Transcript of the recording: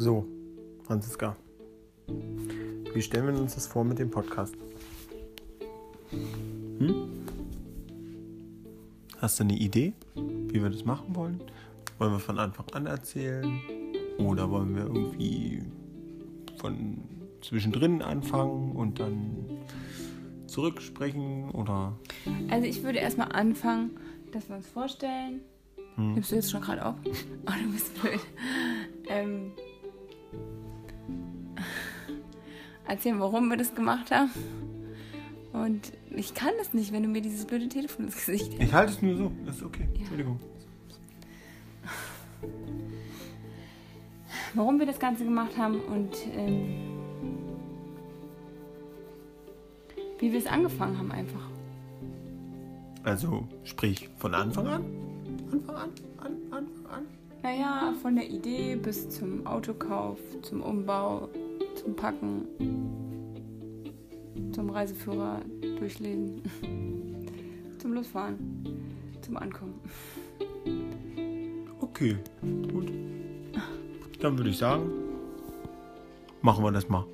So, Franziska, wie stellen wir uns das vor mit dem Podcast? Hm? Hast du eine Idee, wie wir das machen wollen? Wollen wir von Anfang an erzählen? Oder wollen wir irgendwie von zwischendrin anfangen und dann zurücksprechen? Oder? Also ich würde erstmal anfangen, dass wir uns vorstellen. Hm. Nimmst du jetzt schon gerade auf? Oh, du bist blöd. Erzählen, warum wir das gemacht haben. Und ich kann das nicht, wenn du mir dieses blöde Telefon ins Gesicht hältst. Ich halte es nur so. Das ist okay. Ja. Entschuldigung. Warum wir das Ganze gemacht haben und ähm, wie wir es angefangen haben einfach. Also sprich von Anfang an? Anfang an? An, Anfang an? Naja, von der Idee bis zum Autokauf, zum Umbau, zum Packen, zum Reiseführer durchlesen, zum Losfahren, zum Ankommen. Okay, gut. Dann würde ich sagen, machen wir das mal.